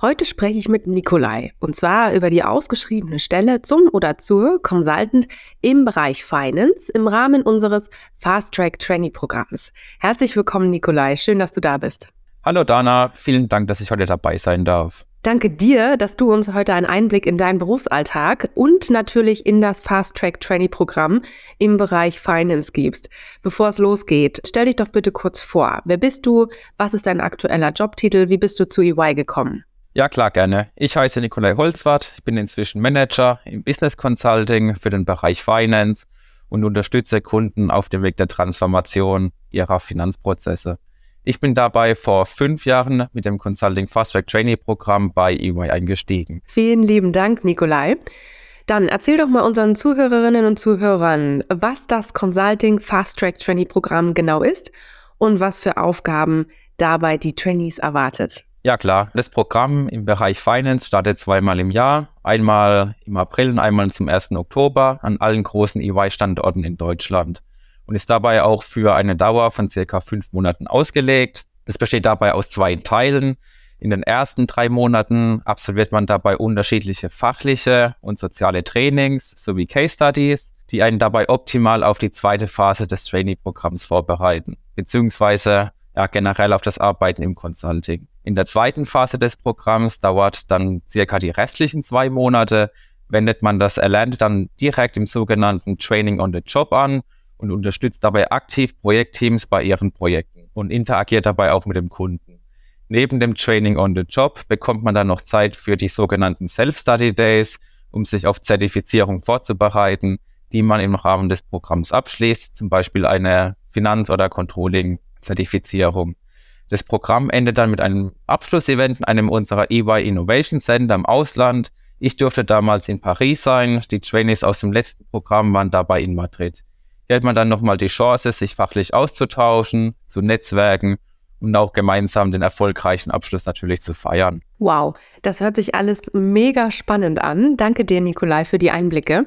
Heute spreche ich mit Nikolai und zwar über die ausgeschriebene Stelle zum oder zur Consultant im Bereich Finance im Rahmen unseres Fast Track Trainee Programms. Herzlich willkommen Nikolai, schön, dass du da bist. Hallo Dana, vielen Dank, dass ich heute dabei sein darf. Danke dir, dass du uns heute einen Einblick in deinen Berufsalltag und natürlich in das Fast Track Trainee Programm im Bereich Finance gibst. Bevor es losgeht, stell dich doch bitte kurz vor. Wer bist du? Was ist dein aktueller Jobtitel? Wie bist du zu EY gekommen? Ja, klar, gerne. Ich heiße Nikolai Holzwart. Ich bin inzwischen Manager im Business Consulting für den Bereich Finance und unterstütze Kunden auf dem Weg der Transformation ihrer Finanzprozesse. Ich bin dabei vor fünf Jahren mit dem Consulting Fast Track Trainee Programm bei EY eingestiegen. Vielen lieben Dank, Nikolai. Dann erzähl doch mal unseren Zuhörerinnen und Zuhörern, was das Consulting Fast Track Trainee Programm genau ist und was für Aufgaben dabei die Trainees erwartet. Ja klar, das Programm im Bereich Finance startet zweimal im Jahr, einmal im April und einmal zum 1. Oktober an allen großen EY-Standorten in Deutschland und ist dabei auch für eine Dauer von circa fünf Monaten ausgelegt. Das besteht dabei aus zwei Teilen. In den ersten drei Monaten absolviert man dabei unterschiedliche fachliche und soziale Trainings sowie Case Studies, die einen dabei optimal auf die zweite Phase des Trainee-Programms vorbereiten, beziehungsweise ja, generell auf das Arbeiten im Consulting. In der zweiten Phase des Programms dauert dann circa die restlichen zwei Monate, wendet man das Erlernte dann direkt im sogenannten Training on the Job an und unterstützt dabei aktiv Projektteams bei ihren Projekten und interagiert dabei auch mit dem Kunden. Neben dem Training on the Job bekommt man dann noch Zeit für die sogenannten Self-Study Days, um sich auf Zertifizierung vorzubereiten, die man im Rahmen des Programms abschließt, zum Beispiel eine Finanz- oder Controlling-Zertifizierung. Das Programm endet dann mit einem Abschlussevent in einem unserer EY Innovation Center im Ausland. Ich durfte damals in Paris sein. Die Trainees aus dem letzten Programm waren dabei in Madrid. Hier hat man dann nochmal die Chance, sich fachlich auszutauschen, zu netzwerken und auch gemeinsam den erfolgreichen Abschluss natürlich zu feiern. Wow, das hört sich alles mega spannend an. Danke dir, Nikolai, für die Einblicke.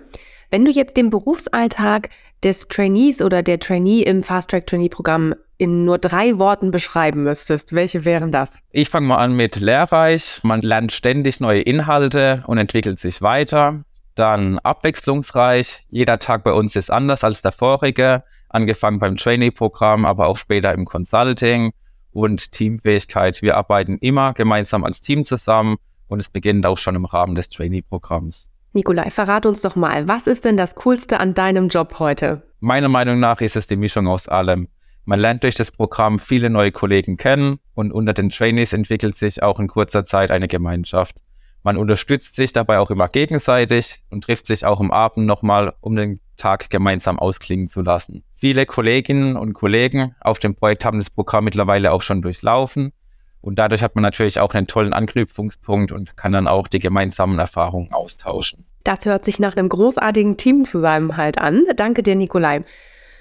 Wenn du jetzt den Berufsalltag des Trainees oder der Trainee im Fast Track Trainee Programm in nur drei Worten beschreiben müsstest, welche wären das? Ich fange mal an mit lehrreich. Man lernt ständig neue Inhalte und entwickelt sich weiter. Dann abwechslungsreich. Jeder Tag bei uns ist anders als der vorige. Angefangen beim Trainee-Programm, aber auch später im Consulting und Teamfähigkeit. Wir arbeiten immer gemeinsam als Team zusammen und es beginnt auch schon im Rahmen des Trainee-Programms. Nikolai, verrat uns doch mal, was ist denn das Coolste an deinem Job heute? Meiner Meinung nach ist es die Mischung aus allem. Man lernt durch das Programm viele neue Kollegen kennen und unter den Trainees entwickelt sich auch in kurzer Zeit eine Gemeinschaft. Man unterstützt sich dabei auch immer gegenseitig und trifft sich auch am Abend nochmal, um den Tag gemeinsam ausklingen zu lassen. Viele Kolleginnen und Kollegen auf dem Projekt haben das Programm mittlerweile auch schon durchlaufen und dadurch hat man natürlich auch einen tollen Anknüpfungspunkt und kann dann auch die gemeinsamen Erfahrungen austauschen. Das hört sich nach einem großartigen Teamzusammenhalt an. Danke dir, Nikolai.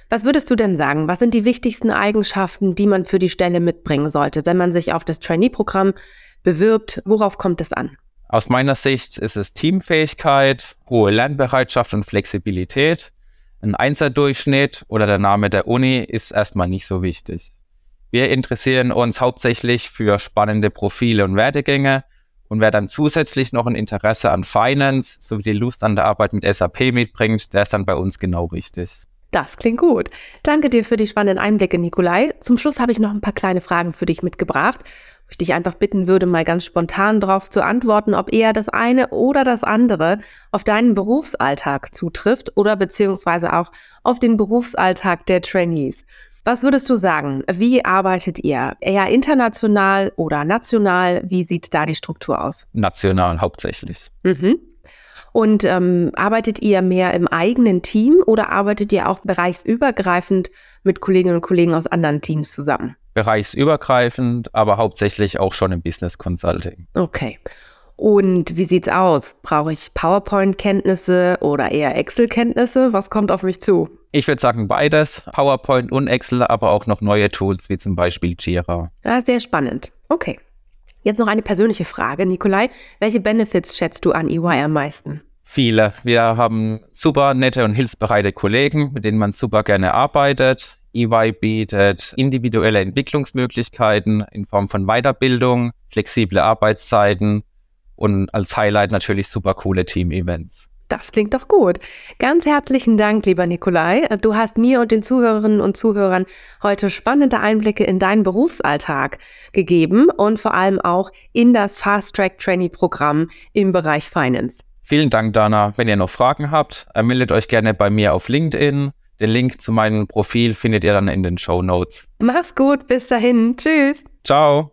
Was würdest du denn sagen? Was sind die wichtigsten Eigenschaften, die man für die Stelle mitbringen sollte, wenn man sich auf das Trainee-Programm bewirbt? Worauf kommt es an? Aus meiner Sicht ist es Teamfähigkeit, hohe Lernbereitschaft und Flexibilität. Ein Einser-Durchschnitt oder der Name der Uni ist erstmal nicht so wichtig. Wir interessieren uns hauptsächlich für spannende Profile und Werdegänge und wer dann zusätzlich noch ein Interesse an Finance sowie die Lust an der Arbeit mit SAP mitbringt, der ist dann bei uns genau richtig. Das klingt gut. Danke dir für die spannenden Einblicke, Nikolai. Zum Schluss habe ich noch ein paar kleine Fragen für dich mitgebracht ich dich einfach bitten würde, mal ganz spontan darauf zu antworten, ob eher das eine oder das andere auf deinen Berufsalltag zutrifft oder beziehungsweise auch auf den Berufsalltag der Trainees. Was würdest du sagen? Wie arbeitet ihr? Eher international oder national? Wie sieht da die Struktur aus? National hauptsächlich. Mhm. Und ähm, arbeitet ihr mehr im eigenen Team oder arbeitet ihr auch bereichsübergreifend mit Kolleginnen und Kollegen aus anderen Teams zusammen? Bereichsübergreifend, aber hauptsächlich auch schon im Business Consulting. Okay. Und wie sieht's aus? Brauche ich PowerPoint-Kenntnisse oder eher Excel-Kenntnisse? Was kommt auf mich zu? Ich würde sagen beides, PowerPoint und Excel, aber auch noch neue Tools wie zum Beispiel Jira. Ja, sehr spannend. Okay. Jetzt noch eine persönliche Frage, Nikolai. Welche Benefits schätzt du an EY am meisten? Viele. Wir haben super nette und hilfsbereite Kollegen, mit denen man super gerne arbeitet. EY bietet individuelle Entwicklungsmöglichkeiten in Form von Weiterbildung, flexible Arbeitszeiten und als Highlight natürlich super coole Team-Events. Das klingt doch gut. Ganz herzlichen Dank, lieber Nikolai. Du hast mir und den Zuhörerinnen und Zuhörern heute spannende Einblicke in deinen Berufsalltag gegeben und vor allem auch in das Fast Track Trainee Programm im Bereich Finance. Vielen Dank, Dana. Wenn ihr noch Fragen habt, meldet euch gerne bei mir auf LinkedIn. Den Link zu meinem Profil findet ihr dann in den Show Notes. Mach's gut, bis dahin. Tschüss. Ciao.